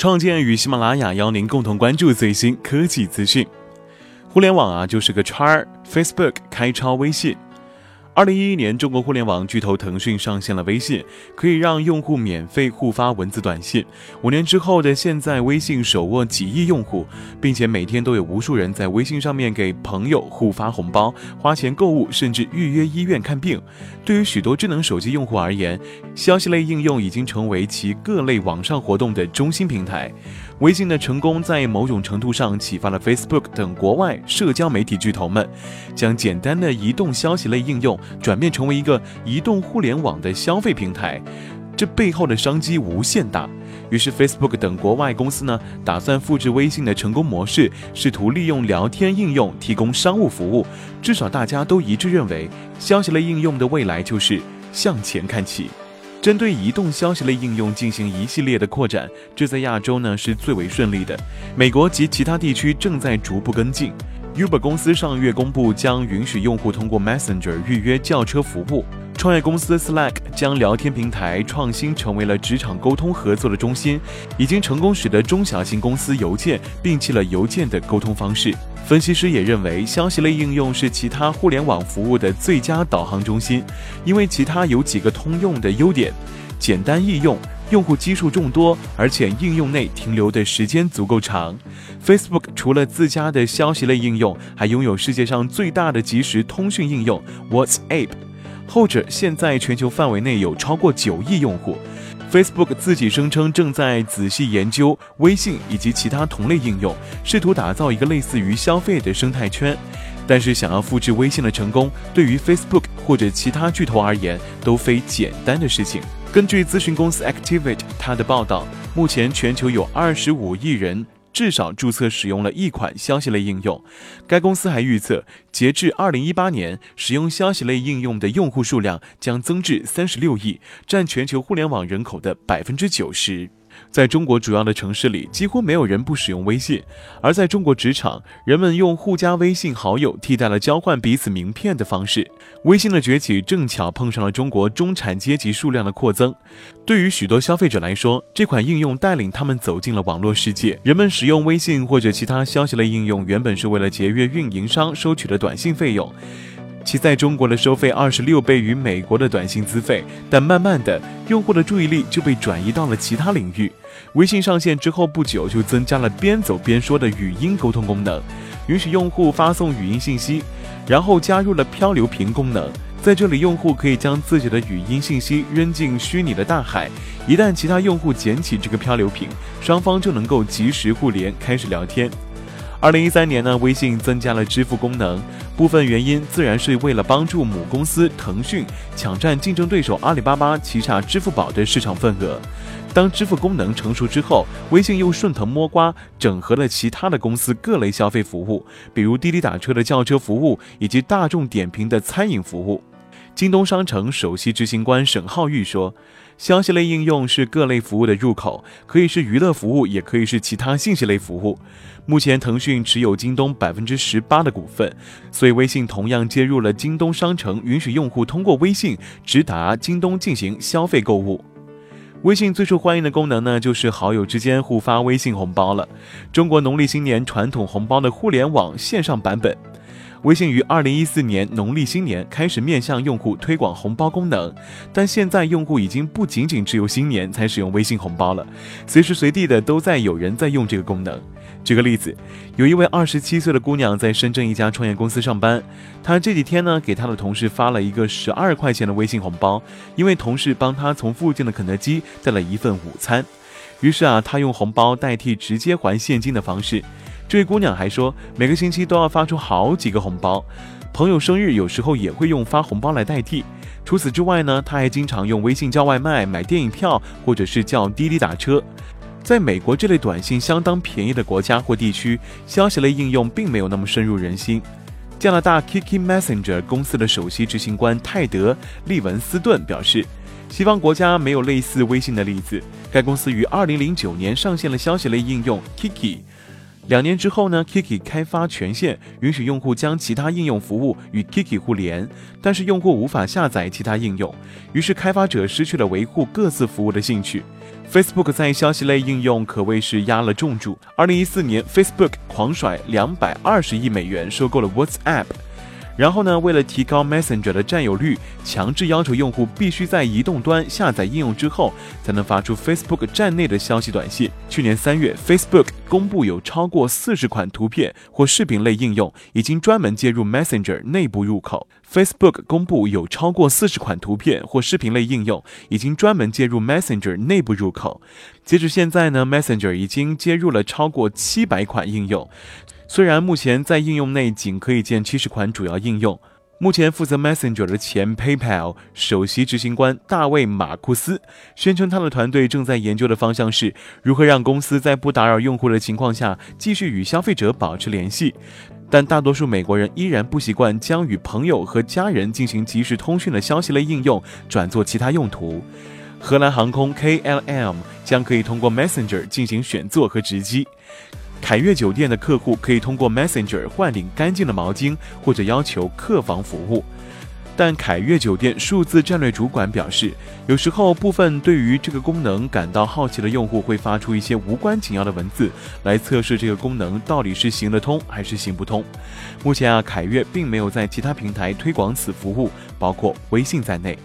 创建与喜马拉雅邀您共同关注最新科技资讯。互联网啊，就是个圈儿，Facebook 开超微信。二零一一年，中国互联网巨头腾讯上线了微信，可以让用户免费互发文字短信。五年之后的现在，微信手握几亿用户，并且每天都有无数人在微信上面给朋友互发红包、花钱购物，甚至预约医院看病。对于许多智能手机用户而言，消息类应用已经成为其各类网上活动的中心平台。微信的成功在某种程度上启发了 Facebook 等国外社交媒体巨头们，将简单的移动消息类应用转变成为一个移动互联网的消费平台，这背后的商机无限大。于是 Facebook 等国外公司呢，打算复制微信的成功模式，试图利用聊天应用提供商务服务。至少大家都一致认为，消息类应用的未来就是向前看齐。针对移动消息类应用进行一系列的扩展，这在亚洲呢是最为顺利的。美国及其他地区正在逐步跟进。Uber 公司上月公布将允许用户通过 Messenger 预约叫车服务。创业公司 Slack 将聊天平台创新成为了职场沟通合作的中心，已经成功使得中小型公司邮件摒弃了邮件的沟通方式。分析师也认为，消息类应用是其他互联网服务的最佳导航中心，因为其他有几个通用的优点：简单易用、用户基数众多，而且应用内停留的时间足够长。Facebook 除了自家的消息类应用，还拥有世界上最大的即时通讯应用 WhatsApp，后者现在全球范围内有超过九亿用户。Facebook 自己声称正在仔细研究微信以及其他同类应用，试图打造一个类似于消费的生态圈。但是，想要复制微信的成功，对于 Facebook 或者其他巨头而言，都非简单的事情。根据咨询公司 Activate 它的报道，目前全球有二十五亿人。至少注册使用了一款消息类应用。该公司还预测，截至二零一八年，使用消息类应用的用户数量将增至三十六亿，占全球互联网人口的百分之九十。在中国主要的城市里，几乎没有人不使用微信；而在中国职场，人们用互加微信好友替代了交换彼此名片的方式。微信的崛起正巧碰上了中国中产阶级数量的扩增。对于许多消费者来说，这款应用带领他们走进了网络世界。人们使用微信或者其他消息类应用，原本是为了节约运营商收取的短信费用。其在中国的收费二十六倍于美国的短信资费，但慢慢的，用户的注意力就被转移到了其他领域。微信上线之后不久，就增加了边走边说的语音沟通功能，允许用户发送语音信息，然后加入了漂流瓶功能，在这里用户可以将自己的语音信息扔进虚拟的大海，一旦其他用户捡起这个漂流瓶，双方就能够及时互联，开始聊天。二零一三年呢，微信增加了支付功能，部分原因自然是为了帮助母公司腾讯抢占竞争对手阿里巴巴旗下支付宝的市场份额。当支付功能成熟之后，微信又顺藤摸瓜，整合了其他的公司各类消费服务，比如滴滴打车的叫车服务，以及大众点评的餐饮服务。京东商城首席执行官沈浩玉说：“消息类应用是各类服务的入口，可以是娱乐服务，也可以是其他信息类服务。目前，腾讯持有京东百分之十八的股份，所以微信同样接入了京东商城，允许用户通过微信直达京东进行消费购物。微信最受欢迎的功能呢，就是好友之间互发微信红包了。中国农历新年传统红包的互联网线上版本。”微信于二零一四年农历新年开始面向用户推广红包功能，但现在用户已经不仅仅只有新年才使用微信红包了，随时随地的都在有人在用这个功能。举个例子，有一位二十七岁的姑娘在深圳一家创业公司上班，她这几天呢给她的同事发了一个十二块钱的微信红包，因为同事帮她从附近的肯德基带了一份午餐，于是啊，她用红包代替直接还现金的方式。这位姑娘还说，每个星期都要发出好几个红包，朋友生日有时候也会用发红包来代替。除此之外呢，她还经常用微信叫外卖、买电影票，或者是叫滴滴打车。在美国这类短信相当便宜的国家或地区，消息类应用并没有那么深入人心。加拿大 Kiki Messenger 公司的首席执行官泰德·利文斯顿表示，西方国家没有类似微信的例子。该公司于2009年上线了消息类应用 Kiki。两年之后呢，Kiki 开发权限，允许用户将其他应用服务与 Kiki 互联，但是用户无法下载其他应用，于是开发者失去了维护各自服务的兴趣。Facebook 在消息类应用可谓是压了重注。二零一四年，Facebook 狂甩两百二十亿美元收购了 WhatsApp。然后呢？为了提高 Messenger 的占有率，强制要求用户必须在移动端下载应用之后，才能发出 Facebook 站内的消息短信。去年三月，Facebook 公布有超过四十款图片或视频类应用已经专门接入 Messenger 内部入口。Facebook 公布有超过四十款图片或视频类应用已经专门接入 Messenger 内部入口。截止现在呢，Messenger 已经接入了超过七百款应用。虽然目前在应用内仅可以建七十款主要应用，目前负责 Messenger 的前 PayPal 首席执行官大卫马库斯宣称，他的团队正在研究的方向是如何让公司在不打扰用户的情况下继续与消费者保持联系。但大多数美国人依然不习惯将与朋友和家人进行即时通讯的消息类应用转做其他用途。荷兰航空 KLM 将可以通过 Messenger 进行选座和值机。凯悦酒店的客户可以通过 Messenger 换领干净的毛巾，或者要求客房服务。但凯悦酒店数字战略主管表示，有时候部分对于这个功能感到好奇的用户会发出一些无关紧要的文字，来测试这个功能到底是行得通还是行不通。目前啊，凯悦并没有在其他平台推广此服务，包括微信在内。